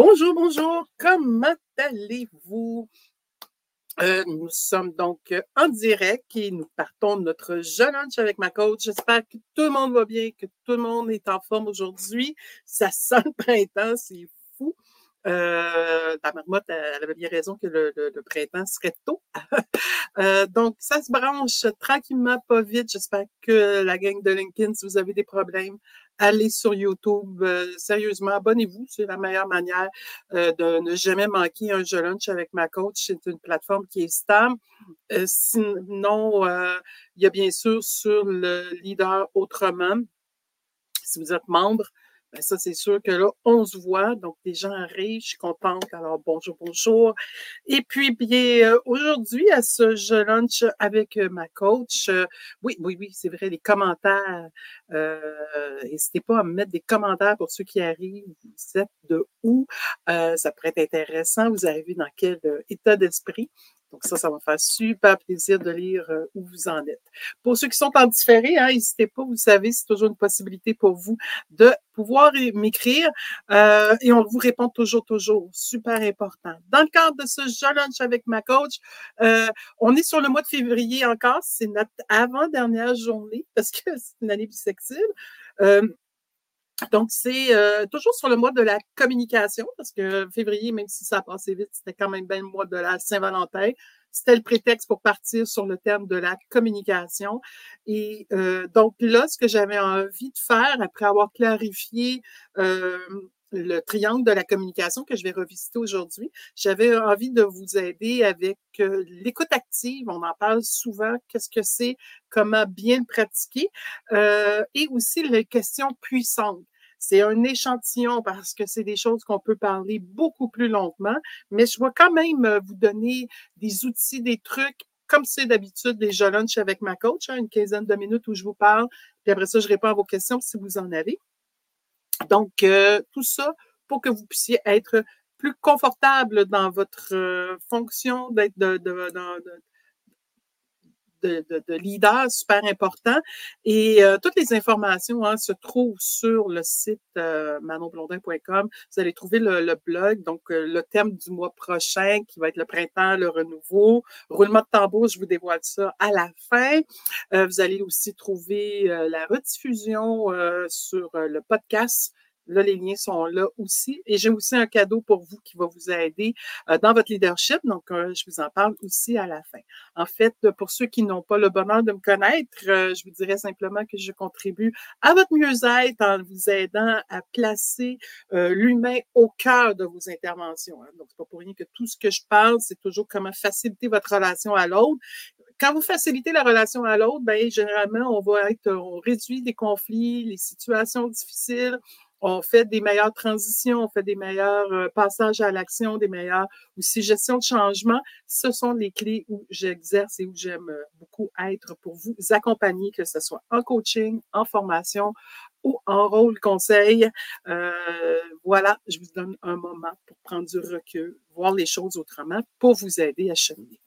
Bonjour, bonjour, comment allez-vous? Euh, nous sommes donc euh, en direct et nous partons notre jeune lunch avec ma coach. J'espère que tout le monde va bien, que tout le monde est en forme aujourd'hui. Ça sent le printemps, c'est. Euh, la marmotte, elle avait bien raison que le, printemps serait tôt. euh, donc, ça se branche tranquillement, pas vite. J'espère que la gang de Lincoln, si vous avez des problèmes, allez sur YouTube. Euh, sérieusement, abonnez-vous. C'est la meilleure manière euh, de ne jamais manquer un jeu lunch avec ma coach. C'est une plateforme qui est stable. Euh, sinon, il y a bien sûr sur le leader autrement. Si vous êtes membre, ben ça, c'est sûr que là, on se voit. Donc, les gens arrivent, je suis contente. Alors, bonjour, bonjour. Et puis, bien, euh, aujourd'hui, à ce jeu lunch avec euh, ma coach, euh, oui, oui, oui, c'est vrai, les commentaires. N'hésitez pas à me mettre des commentaires pour ceux qui arrivent. Vous êtes de où? ça pourrait être intéressant. Vous arrivez dans quel état d'esprit? Donc ça, ça va faire super plaisir de lire euh, où vous en êtes. Pour ceux qui sont en différé, hein, n'hésitez pas, vous savez, c'est toujours une possibilité pour vous de pouvoir m'écrire euh, et on vous répond toujours, toujours. Super important. Dans le cadre de ce jeu lunch avec ma coach, euh, on est sur le mois de février encore. C'est notre avant-dernière journée parce que c'est une année bisexuelle. Donc, c'est euh, toujours sur le mois de la communication, parce que février, même si ça a passé vite, c'était quand même bien le mois de la Saint-Valentin. C'était le prétexte pour partir sur le terme de la communication. Et euh, donc là, ce que j'avais envie de faire, après avoir clarifié euh, le triangle de la communication que je vais revisiter aujourd'hui. J'avais envie de vous aider avec l'écoute active. On en parle souvent. Qu'est-ce que c'est? Comment bien le pratiquer? et aussi les questions puissantes. C'est un échantillon parce que c'est des choses qu'on peut parler beaucoup plus longuement, mais je vais quand même euh, vous donner des outils, des trucs comme c'est d'habitude des jeux lunch avec ma coach, hein, une quinzaine de minutes où je vous parle, puis après ça, je réponds à vos questions si vous en avez. Donc, euh, tout ça pour que vous puissiez être plus confortable dans votre euh, fonction d'être de, de, de, de, de, leader super important. Et euh, toutes les informations hein, se trouvent sur le site euh, manonblondin.com. Vous allez trouver le, blog, donc euh, le thème du mois prochain qui va être le printemps, le renouveau. Roulement de tambour, je vous dévoile ça à la fin. vous allez aussi trouver la rediffusion sur le podcast Là, les liens sont là aussi. Et j'ai aussi un cadeau pour vous qui va vous aider euh, dans votre leadership. Donc, euh, je vous en parle aussi à la fin. En fait, pour ceux qui n'ont pas le bonheur de me connaître, euh, je vous dirais simplement que je contribue à votre mieux-être en vous aidant à placer l'humain au cœur de vos interventions. Hein. Donc, c'est pas pour rien que tout ce que je parle, c'est toujours comment faciliter votre relation à l'autre quand vous facilitez la relation à l'autre, ben généralement, on va être, on réduit les conflits, les situations difficiles, on fait des meilleures transitions, on fait des meilleurs euh, passages à l'action, des meilleures aussi de changement. Ce sont les clés où j'exerce et où j'aime euh, beaucoup être pour vous accompagner, que ce soit en coaching, en formation ou en rôle conseil. Euh, voilà, je vous donne un moment pour prendre du recul, voir les choses autrement pour vous aider à cheminer.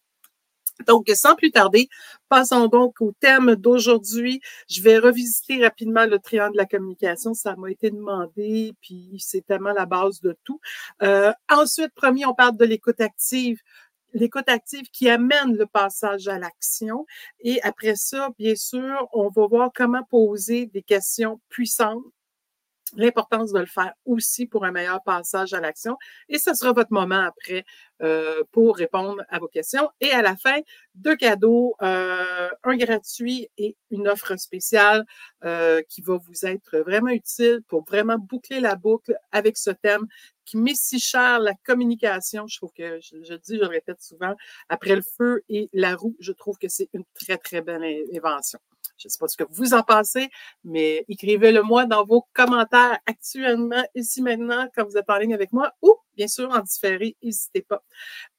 Donc, sans plus tarder, passons donc au thème d'aujourd'hui. Je vais revisiter rapidement le triangle de la communication. Ça m'a été demandé, puis c'est tellement la base de tout. Euh, ensuite, premier, on parle de l'écoute active l'écoute active qui amène le passage à l'action. Et après ça, bien sûr, on va voir comment poser des questions puissantes l'importance de le faire aussi pour un meilleur passage à l'action. Et ce sera votre moment après euh, pour répondre à vos questions. Et à la fin, deux cadeaux, euh, un gratuit et une offre spéciale euh, qui va vous être vraiment utile pour vraiment boucler la boucle avec ce thème qui m'est si cher, la communication. Je trouve que, je, je dis, je le répète souvent, après le feu et la roue, je trouve que c'est une très, très belle invention. Je ne sais pas ce que vous en pensez, mais écrivez-le moi dans vos commentaires actuellement, ici maintenant, quand vous êtes en ligne avec moi, ou bien sûr en différé, n'hésitez pas.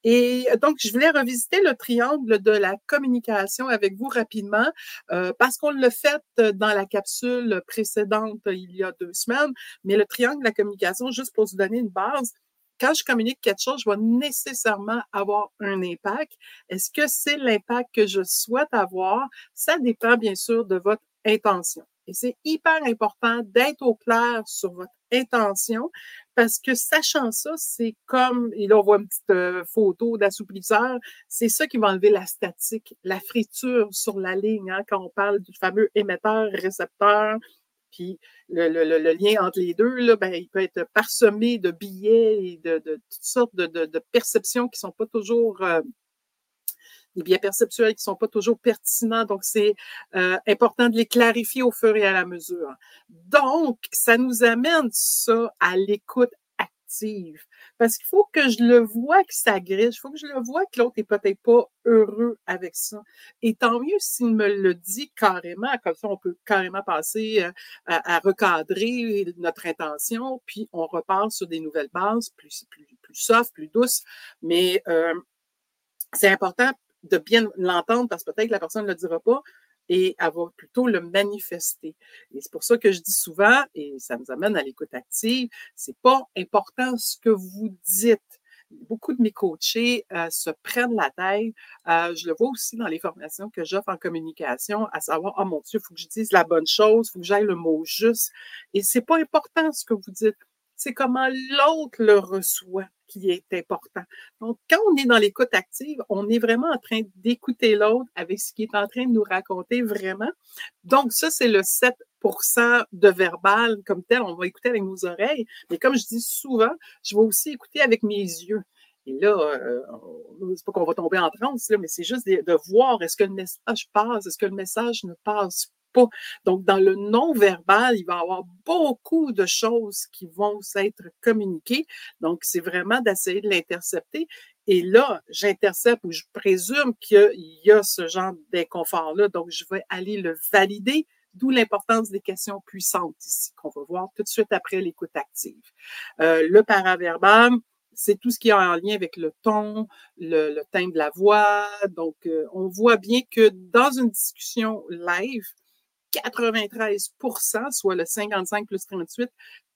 Et donc, je voulais revisiter le triangle de la communication avec vous rapidement, euh, parce qu'on l'a fait dans la capsule précédente il y a deux semaines, mais le triangle de la communication, juste pour vous donner une base, quand je communique quelque chose, je vais nécessairement avoir un impact. Est-ce que c'est l'impact que je souhaite avoir? Ça dépend bien sûr de votre intention. Et c'est hyper important d'être au clair sur votre intention, parce que sachant ça, c'est comme, et là on voit une petite euh, photo d'assouplisseur, c'est ça qui va enlever la statique, la friture sur la ligne, hein, quand on parle du fameux émetteur-récepteur, puis le, lien entre les deux, là, ben, il peut être parsemé de billets et de, toutes sortes de, perceptions qui sont pas toujours euh, des biais perceptuels qui sont pas toujours pertinents. Donc, c'est euh, important de les clarifier au fur et à la mesure. Donc, ça nous amène ça à l'écoute Parce qu'il faut que je le vois que ça griche. Il faut que je le vois que l'autre est peut-être pas heureux avec ça. Et tant mieux s'il me le dit carrément. Comme ça, on peut carrément passer euh, à, recadrer notre intention, puis on repart sur des nouvelles bases, plus, plus, plus soft, plus douces. Mais euh, c'est important de bien l'entendre parce que peut-être que la personne ne le dira pas et elle va plutôt le manifester. Et c'est pour ça que je dis souvent, et ça nous amène à l'écoute active, c'est pas important ce que vous dites. Beaucoup de mes coachés euh, se prennent la tête. Euh, je le vois aussi dans les formations que j'offre en communication, à savoir, oh mon Dieu, il faut que je dise la bonne chose, il faut que j'aille le mot juste. Et c'est pas important ce que vous dites c'est comment l'autre le reçoit qui est important. Donc, quand on est dans l'écoute active, on est vraiment en train d'écouter l'autre avec ce qu'il est en train de nous raconter vraiment. Donc, ça, c'est le 7% de verbal comme tel. On va écouter avec nos oreilles. Mais comme je dis souvent, je vais aussi écouter avec mes yeux. Et là, euh, c'est pas qu'on va tomber en transe, là, mais c'est juste de, voir est-ce que le message passe, est-ce que le message ne passe donc, dans le non-verbal, il va y avoir beaucoup de choses qui vont s'être communiquées. Donc, c'est vraiment d'essayer de l'intercepter. Et là, j'intercepte ou je présume qu'il y a ce genre d'inconfort-là. Donc, je vais aller le valider, d'où l'importance des questions puissantes ici, qu'on va voir tout de suite après l'écoute active. Euh, le paraverbal, c'est tout ce qui est en lien avec le ton, le, le de la voix. Donc, euh, on voit bien que dans une discussion live, 93% soit le 55 plus 38,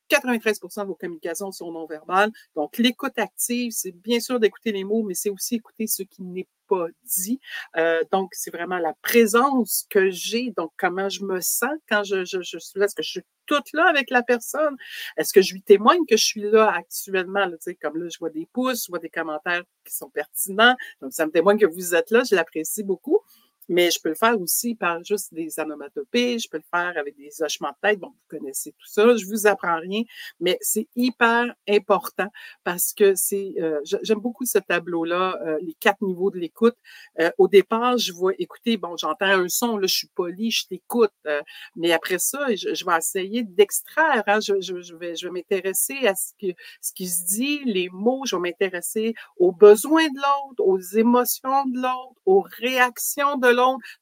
93% de vos communications sont non verbales. Donc, l'écoute active, c'est bien sûr d'écouter les mots, mais c'est aussi écouter ce qui n'est pas dit. Euh, donc, c'est vraiment la présence que j'ai, donc comment je me sens quand je, je, je suis là? Est-ce que je suis toute là avec la personne? Est-ce que je lui témoigne que je suis là actuellement? Là, comme là, je vois des pouces, je vois des commentaires qui sont pertinents. Donc, ça me témoigne que vous êtes là. Je l'apprécie beaucoup. Mais je peux le faire aussi par juste des anomatopées, je peux le faire avec des hochements de tête. Bon, vous connaissez tout ça, je vous apprends rien, mais c'est hyper important parce que c'est, euh, j'aime beaucoup ce tableau-là, euh, les quatre niveaux de l'écoute. Euh, au départ, je vois écouter, bon, j'entends un son, là, je suis poli, je t'écoute, mais après ça, je, vais essayer d'extraire, hein, je, je, vais, je vais m'intéresser à ce, que, ce qui se dit, les mots, je vais m'intéresser aux besoins de l'autre, aux émotions de l'autre, aux réactions de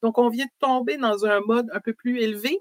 donc, on vient de tomber dans un mode un peu plus élevé.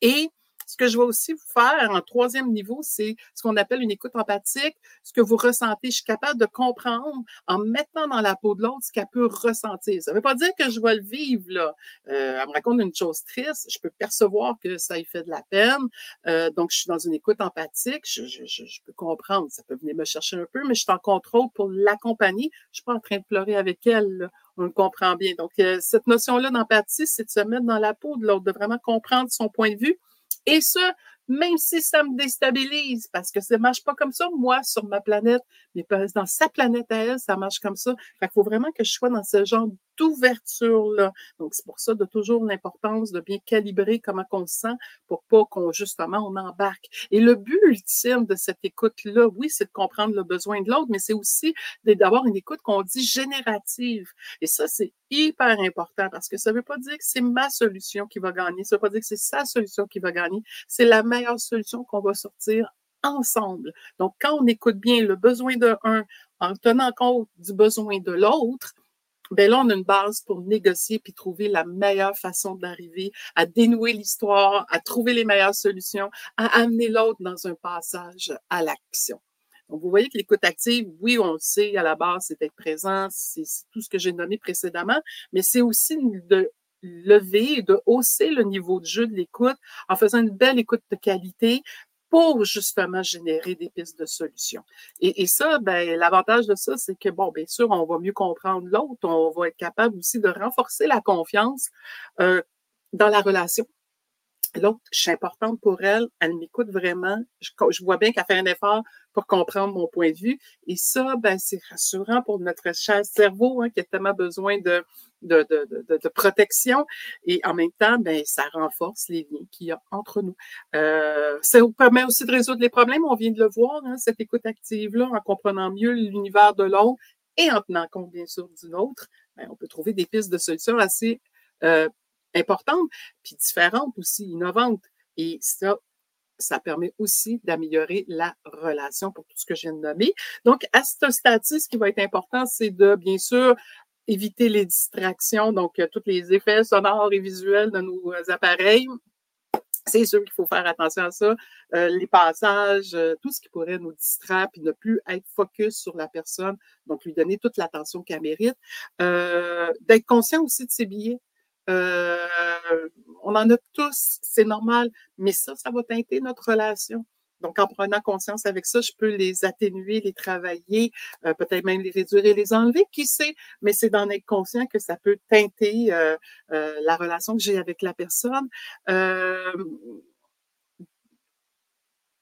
Et ce que je vais aussi vous faire en troisième niveau, c'est ce qu'on appelle une écoute empathique. Ce que vous ressentez, je suis capable de comprendre en mettant dans la peau de l'autre ce qu'elle peut ressentir. Ça ne veut pas dire que je vais le vivre. Euh, elle me raconte une chose triste, je peux percevoir que ça lui fait de la peine. Euh, donc, je suis dans une écoute empathique, je, peux comprendre. Ça peut venir me chercher un peu, mais je suis en contrôle pour l'accompagner. Je suis pas en train de pleurer avec elle. On le comprend bien. Donc, euh, cette notion-là d'empathie, c'est de se mettre dans la peau de l'autre, de vraiment comprendre son point de vue et ça, même si ça me déstabilise, parce que ça marche pas comme ça, moi, sur ma planète, mais dans sa planète à elle, ça marche comme ça. Fait qu'il faut vraiment que je sois dans ce genre d'ouverture-là. Donc, c'est pour ça de toujours l'importance de bien calibrer comment on se sent pour pas qu'on, justement, on embarque. Et le but ultime de cette écoute-là, oui, c'est de comprendre le besoin de l'autre, mais c'est aussi d'avoir une écoute qu'on dit générative. Et ça, c'est hyper important parce que ça veut pas dire que c'est ma solution qui va gagner. Ça veut pas dire que c'est sa solution qui va gagner. C'est la meilleure solution qu'on va sortir ensemble. Donc, quand on écoute bien le besoin de un en tenant compte du besoin de l'autre, ben là, on a une base pour négocier puis trouver la meilleure façon d'arriver à dénouer l'histoire, à trouver les meilleures solutions, à amener l'autre dans un passage à l'action. Donc, vous voyez que l'écoute active, oui, on le sait, à la base, c'est être présent, c'est tout ce que j'ai nommé précédemment, mais c'est aussi de lever, de hausser le niveau de jeu de l'écoute en faisant une belle écoute de qualité, pour justement générer des pistes de solutions. Et, et ça, ben, l'avantage de ça, c'est que, bon, bien sûr, on va mieux comprendre l'autre, on va être capable aussi de renforcer la confiance euh, dans la relation. L'autre, je suis importante pour elle, elle m'écoute vraiment. Je, je vois bien qu'elle fait un effort pour comprendre mon point de vue. Et ça, ben, c'est rassurant pour notre cher cerveau hein, qui a tellement besoin de, de, protection. Et en même temps, ben, ça renforce les liens qu'il y a entre nous. Euh, ça vous permet aussi de résoudre les problèmes. On vient de le voir, hein, cette écoute active-là, en comprenant mieux l'univers de l'autre et en tenant compte, bien sûr, du nôtre. Ben, on peut trouver des pistes de solutions assez euh, importantes, puis différentes aussi, innovantes. Et ça, ça permet aussi d'améliorer la relation pour tout ce que je viens de nommer. Donc, à ce stade-ci, ce qui va être important, c'est de, bien sûr, éviter les distractions, donc euh, tous les effets sonores et visuels de nos appareils. C'est sûr qu'il faut faire attention à ça. Euh, les passages, euh, tout ce qui pourrait nous distraire, puis ne plus être focus sur la personne, donc lui donner toute l'attention qu'elle mérite. D'être conscient aussi de ses billets. Euh, on en a tous, c'est normal, mais ça, ça va teinter notre relation. Donc, en prenant conscience avec ça, je peux les atténuer, les travailler, euh, peut-être même les réduire et les enlever, qui sait, mais c'est d'en être conscient que ça peut teinter euh, la relation que j'ai avec la personne.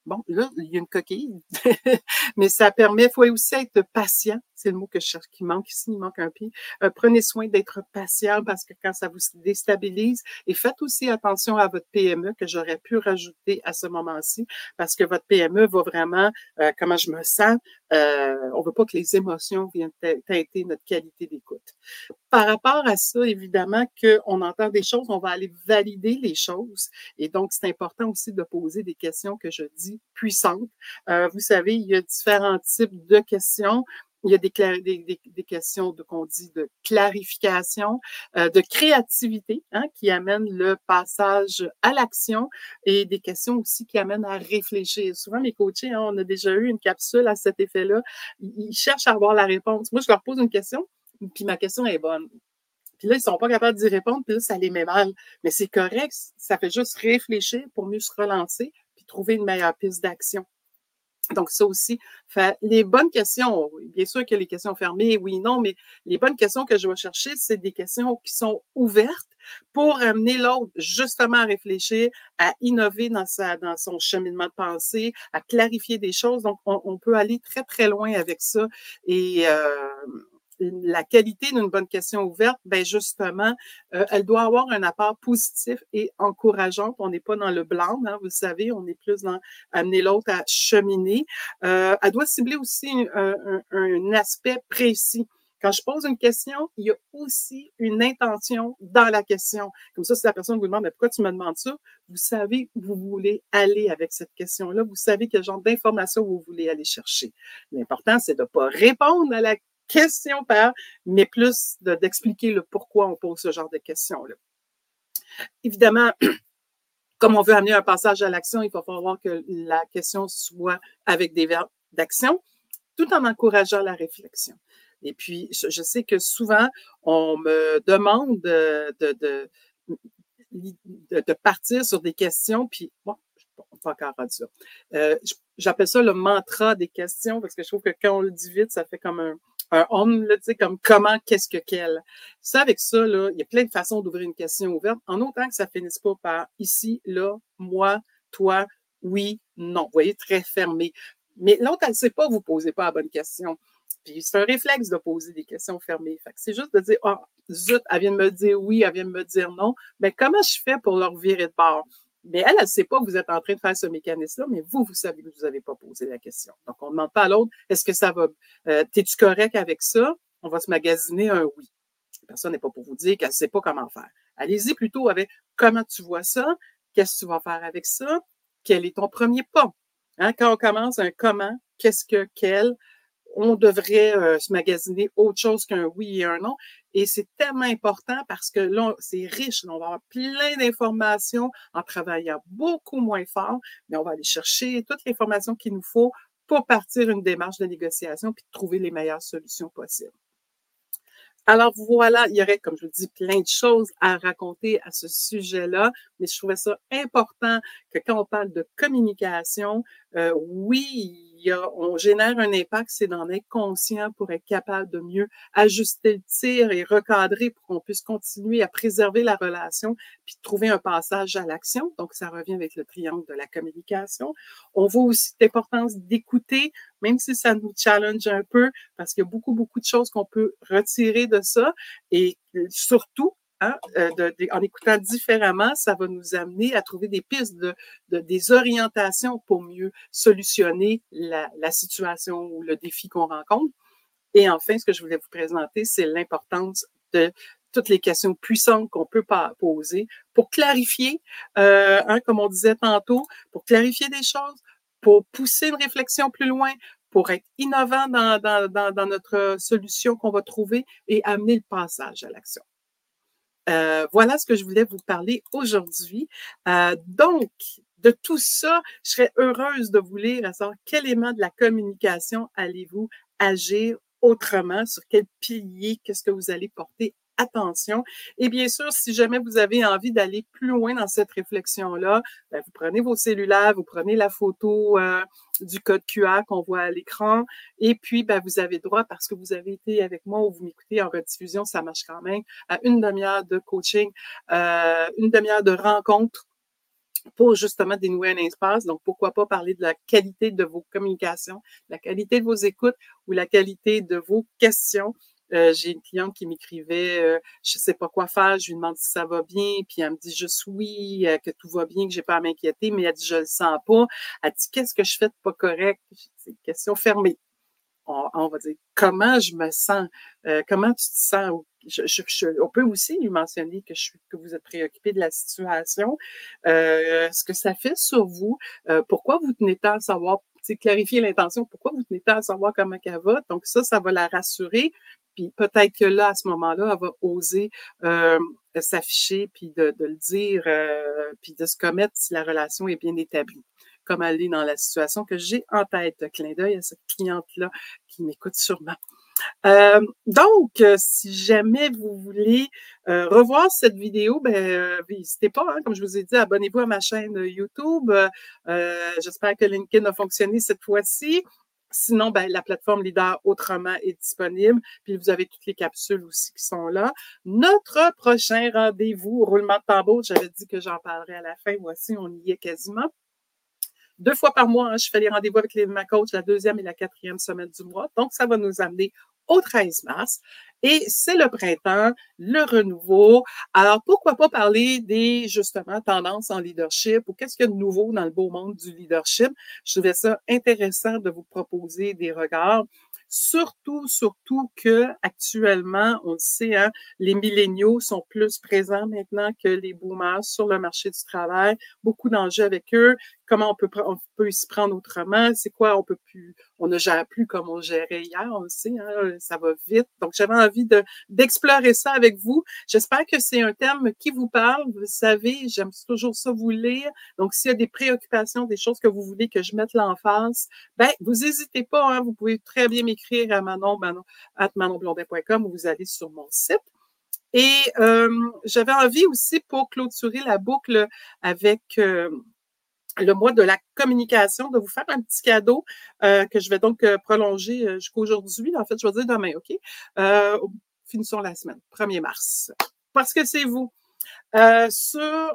Bon, là, il y a une coquille, mais ça permet, il faut aussi être patient. C'est le mot que je cherche qui manque ici, il manque un pied. Euh, prenez soin d'être patient parce que quand ça vous déstabilise, et faites aussi attention à votre PME que j'aurais pu rajouter à ce moment-ci parce que votre PME va vraiment, euh, comment je me sens, euh, on veut pas que les émotions viennent teinter notre qualité d'écoute. Par rapport à ça, évidemment qu'on entend des choses, on va aller valider les choses. Et donc, c'est important aussi de poser des questions que je dis puissantes. Euh, vous savez, il y a différents types de questions. Il y a des, questions de qu'on dit de clarification, euh, de créativité, hein, qui amènent le passage à l'action, et des questions aussi qui amènent à réfléchir. Souvent, mes coachés, hein, on a déjà eu une capsule à cet effet-là. Ils, cherchent à avoir la réponse. Moi, je leur pose une question, puis ma question est bonne. Puis là, ils sont pas capables d'y répondre, puis là, ça les met mal. Mais c'est correct, ça fait juste réfléchir pour mieux se relancer, puis trouver une meilleure piste d'action. Donc, ça aussi, fait, les bonnes questions, bien sûr que les questions fermées, oui, non, mais les bonnes questions que je vais chercher, c'est des questions qui sont ouvertes pour amener l'autre justement à réfléchir, à innover dans, sa, dans son cheminement de pensée, à clarifier des choses. Donc, on, on peut aller très, très loin avec ça. Et euh, la qualité d'une bonne question ouverte, ben justement, euh, elle doit avoir un apport positif et encourageant. On n'est pas dans le blanc, hein, vous savez, on est plus dans amener l'autre à cheminer. Euh, elle doit cibler aussi un, un, aspect précis. Quand je pose une question, il y a aussi une intention dans la question. Comme ça, si la personne vous demande mais pourquoi tu me demandes ça, vous savez où vous voulez aller avec cette question-là. Vous savez quel genre d'information vous voulez aller chercher. L'important, c'est de ne pas répondre à la question par, mais plus d'expliquer le pourquoi on pose ce genre de questions-là. Évidemment, comme on veut amener un passage à l'action, il va falloir que la question soit avec des verbes d'action, tout en encourageant la réflexion. Et puis, je, sais que souvent, on me demande de, de, de, partir sur des questions, puis bon, pas encore rendu. Euh, J'appelle ça le mantra des questions parce que je trouve que quand on le dit vite, ça fait comme un, un homme, là, tu sais, comme comment, qu'est-ce que quel. Ça, avec ça, là, il y a plein de façons d'ouvrir une question ouverte, en autant que ça finisse pas par ici, là, moi, toi, oui, non. Vous voyez, très fermé. Mais l'autre, elle sait pas, vous posez pas la bonne question. Puis c'est un réflexe de poser des questions fermées. Fait c'est juste de dire, oh, zut, elle vient de me dire oui, elle vient de me dire non. Mais comment je fais pour leur virer de bord? Mais elle, elle ne sait pas que vous êtes en train de faire ce mécanisme-là, mais vous, vous savez que vous n'avez pas posé la question. Donc, on ne demande pas à l'autre, est-ce que ça va, euh, t'es-tu correct avec ça? On va se magasiner un oui. Personne n'est pas pour vous dire qu'elle ne sait pas comment faire. Allez-y plutôt avec comment tu vois ça, qu'est-ce que tu vas faire avec ça, quel est ton premier pas? Hein? Quand on commence un comment, qu'est-ce que, quel, on devrait euh, se magasiner autre chose qu'un oui et un non. Et c'est tellement important parce que là, c'est riche. on va avoir plein d'informations en travaillant beaucoup moins fort, mais on va aller chercher toute l'information qu'il nous faut pour partir une démarche de négociation puis trouver les meilleures solutions possibles. Alors voilà, il y aurait, comme je vous dis, plein de choses à raconter à ce sujet-là, mais je trouvais ça important que quand on parle de communication, euh, oui, on génère un impact, c'est d'en être conscient pour être capable de mieux ajuster le tir et recadrer pour qu'on puisse continuer à préserver la relation puis trouver un passage à l'action. Donc, ça revient avec le triangle de la communication. On voit aussi l'importance d'écouter, même si ça nous challenge un peu, parce qu'il y a beaucoup, beaucoup de choses qu'on peut retirer de ça. Et surtout, Hein, euh, en écoutant différemment, ça va nous amener à trouver des pistes, de, des orientations pour mieux solutionner la, situation ou le défi qu'on rencontre. Et enfin, ce que je voulais vous présenter, c'est l'importance de toutes les questions puissantes qu'on peut poser pour clarifier, euh, hein, comme on disait tantôt, pour clarifier des choses, pour pousser une réflexion plus loin, pour être innovant dans notre solution qu'on va trouver et amener le passage à l'action. Euh, voilà ce que je voulais vous parler aujourd'hui. Euh, donc, de tout ça, je serais heureuse de vous lire à savoir quel élément de la communication allez-vous agir autrement, sur quel pilier, qu'est-ce que vous allez porter attention. Et bien sûr, si jamais vous avez envie d'aller plus loin dans cette réflexion-là, ben, vous prenez vos cellulaires, vous prenez la photo euh, du code QR qu'on voit à l'écran, et puis ben, vous avez droit, parce que vous avez été avec moi ou vous m'écoutez en rediffusion, ça marche quand même, à une demi-heure de coaching, euh, une demi-heure de rencontre pour justement dénouer un espace. Donc, pourquoi pas parler de la qualité de vos communications, la qualité de vos écoutes ou la qualité de vos questions. Euh, j'ai une cliente qui m'écrivait euh, je sais pas quoi faire, je lui demande si ça va bien, puis elle me dit juste oui, euh, que tout va bien, que j'ai pas à m'inquiéter, mais elle dit je le sens pas. Elle dit qu'est-ce que je fais de pas correct C'est une question fermée. On, va dire comment je me sens, euh, comment tu te sens. Je, je, on peut aussi lui mentionner que, je, que vous êtes préoccupé de la situation, ce que ça fait sur vous, pourquoi vous tenez tant à savoir clarifier l'intention, pourquoi vous tenez tant à savoir comment elle va? Donc ça, ça va la rassurer. Puis peut-être que là, à ce moment-là, elle va oser euh, s'afficher, puis de, le dire, euh, puis de se commettre si la relation est bien établie, comme elle est dans la situation que j'ai en tête. Clin d'œil à cette cliente-là qui m'écoute sûrement. Euh, donc, si jamais vous voulez revoir cette vidéo, ben n'hésitez pas. Hein, comme je vous ai dit, abonnez-vous à ma chaîne YouTube. J'espère que LinkedIn a fonctionné cette fois-ci. Sinon, ben, la plateforme Leader Autrement est disponible. Puis vous avez toutes les capsules aussi qui sont là. Notre prochain rendez-vous, roulement de tambour, j'avais dit que j'en parlerai à la fin. Voici, on y est quasiment. Deux fois par mois, hein, je fais les rendez-vous avec les, ma coach la deuxième et la quatrième semaine du mois. Donc, ça va nous amener au 13 mars. Et c'est le printemps, le renouveau. Alors, pourquoi pas parler des, justement, tendances en leadership ou qu'est-ce qu'il y a de nouveau dans le beau monde du leadership? Je trouvais ça intéressant de vous proposer des regards. Surtout, surtout que actuellement, on le sait, hein, les milléniaux sont plus présents maintenant que les boomers sur le marché du travail. Beaucoup d'enjeux avec eux comment on peut, on peut s'y prendre autrement, c'est quoi, on peut plus, on ne gère plus comme on gérait hier, on le sait, hein, ça va vite. Donc, j'avais envie de, d'explorer ça avec vous. J'espère que c'est un thème qui vous parle. Vous savez, j'aime toujours ça vous lire. Donc, s'il y a des préoccupations, des choses que vous voulez que je mette l'emphase, ben, vous n'hésitez pas, hein, vous pouvez très bien m'écrire à manon, manon, at manonblondin.com ou vous allez sur mon site. Et euh, j'avais envie aussi pour clôturer la boucle avec euh, le mois de la communication, de vous faire un petit cadeau euh, que je vais donc euh, prolonger euh, jusqu'aujourd'hui. En fait, je vais dire demain, OK? finissons la semaine, 1er mars. Parce que c'est vous. sur euh,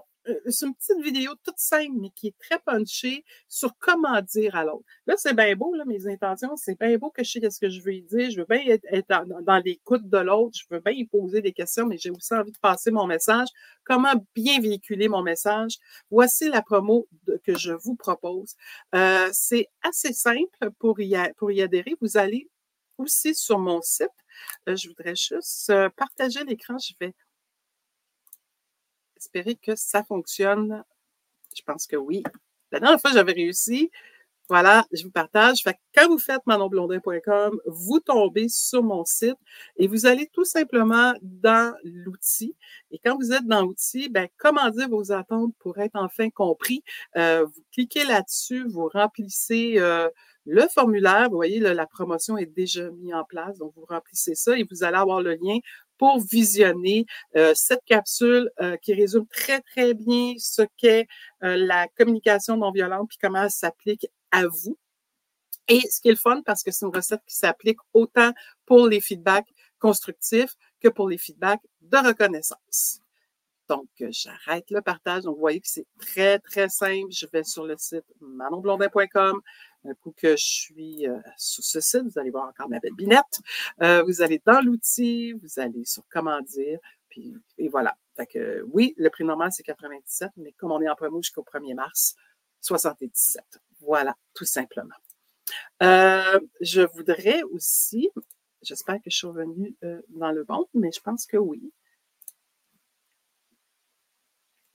c'est une petite vidéo toute simple, mais qui est très punchée sur comment dire à l'autre. Là, c'est bien beau, là, mes intentions, c'est bien beau que je sais ce que je veux dire. Je veux bien être, dans, l'écoute de l'autre, je veux bien y poser des questions, mais j'ai aussi envie de passer mon message. Comment bien véhiculer mon message? Voici la promo que je vous propose. Euh, c'est assez simple pour y, pour y adhérer. Vous allez aussi sur mon site. Euh, je voudrais juste partager l'écran. Je vais espérer que ça fonctionne. Je pense que oui. La dernière fois, j'avais réussi. Voilà, je vous partage. Quand vous faites manonblondin.com, vous tombez sur mon site et vous allez tout simplement dans l'outil. Et quand vous êtes dans l'outil, ben, comment dire vos attentes pour être enfin compris? Euh, vous cliquez là-dessus, vous remplissez euh, le formulaire. Vous voyez, la promotion est déjà mise en place. Donc, vous remplissez ça et vous allez avoir le lien pour visionner euh, cette capsule euh, qui résume très, très bien ce qu'est euh, la communication non violente puis comment elle s'applique à vous. Et ce qui est le fun, parce que c'est une recette qui s'applique autant pour les feedbacks constructifs que pour les feedbacks de reconnaissance. Donc, j'arrête le partage. Donc, vous voyez que c'est très, très simple. Je vais sur le site manonblondin.com. Un coup que je suis euh, sur ce site, vous allez voir encore ma belle binette. Euh, vous allez dans l'outil, vous allez sur comment dire, puis et voilà. Fait que oui, le prix normal, c'est 97, mais comme on est en promo jusqu'au 1er mars, 77. Voilà, tout simplement. Euh, je voudrais aussi, j'espère que je suis revenue dans le bon, mais je pense que oui.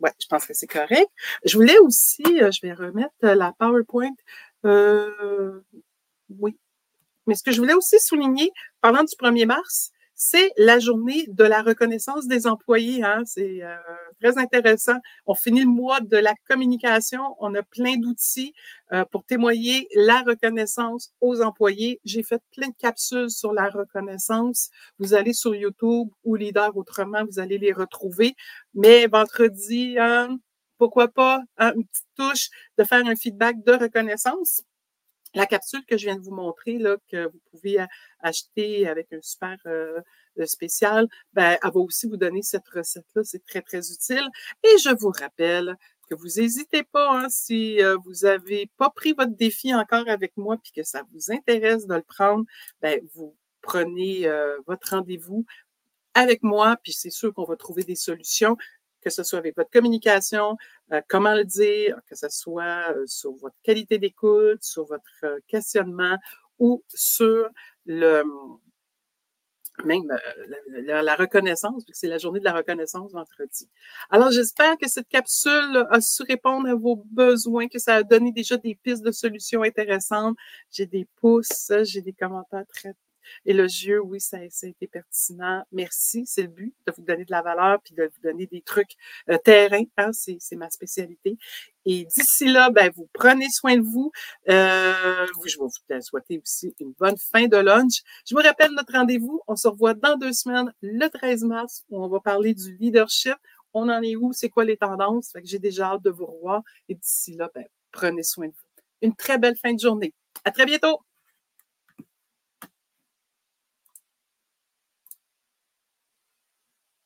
Oui, je pense que c'est correct. Je voulais aussi, je vais remettre la PowerPoint euh, oui. Mais ce que je voulais aussi souligner, parlant du 1er mars, c'est la journée de la reconnaissance des employés. Hein. C'est euh, très intéressant. On finit le mois de la communication. On a plein d'outils euh, pour témoigner la reconnaissance aux employés. J'ai fait plein de capsules sur la reconnaissance. Vous allez sur YouTube ou Leader Autrement, vous allez les retrouver. Mais vendredi, hein, pourquoi pas une petite touche de faire un feedback de reconnaissance. La capsule que je viens de vous montrer, là, que vous pouvez acheter avec un super euh, spécial, ben, elle va aussi vous donner cette recette-là. C'est très, très utile. Et je vous rappelle que vous n'hésitez pas, hein, si euh, vous n'avez pas pris votre défi encore avec moi, puis que ça vous intéresse de le prendre, ben, vous prenez euh, votre rendez-vous avec moi, puis c'est sûr qu'on va trouver des solutions que ce soit avec votre communication, euh, comment le dire, que ce soit euh, sur votre qualité d'écoute, sur votre euh, questionnement ou sur le même la, reconnaissance, puisque c'est la journée de la reconnaissance vendredi. Alors, j'espère que cette capsule a su répondre à vos besoins, que ça a donné déjà des pistes de solutions intéressantes. J'ai des pouces, j'ai des commentaires très Élogieux, oui, ça, ça a été pertinent. Merci, c'est le but, de vous donner de la valeur puis de vous donner des trucs euh, terrain. Hein, c'est, ma spécialité. Et d'ici là, ben, vous prenez soin de vous. Euh, je vais vous souhaiter aussi une bonne fin de lunch. Je vous rappelle notre rendez-vous. On se revoit dans deux semaines, le 13 mars, où on va parler du leadership. On en est où? C'est quoi les tendances? Fait que j'ai déjà hâte de vous revoir. Et d'ici là, ben, prenez soin de vous. Une très belle fin de journée. À très bientôt!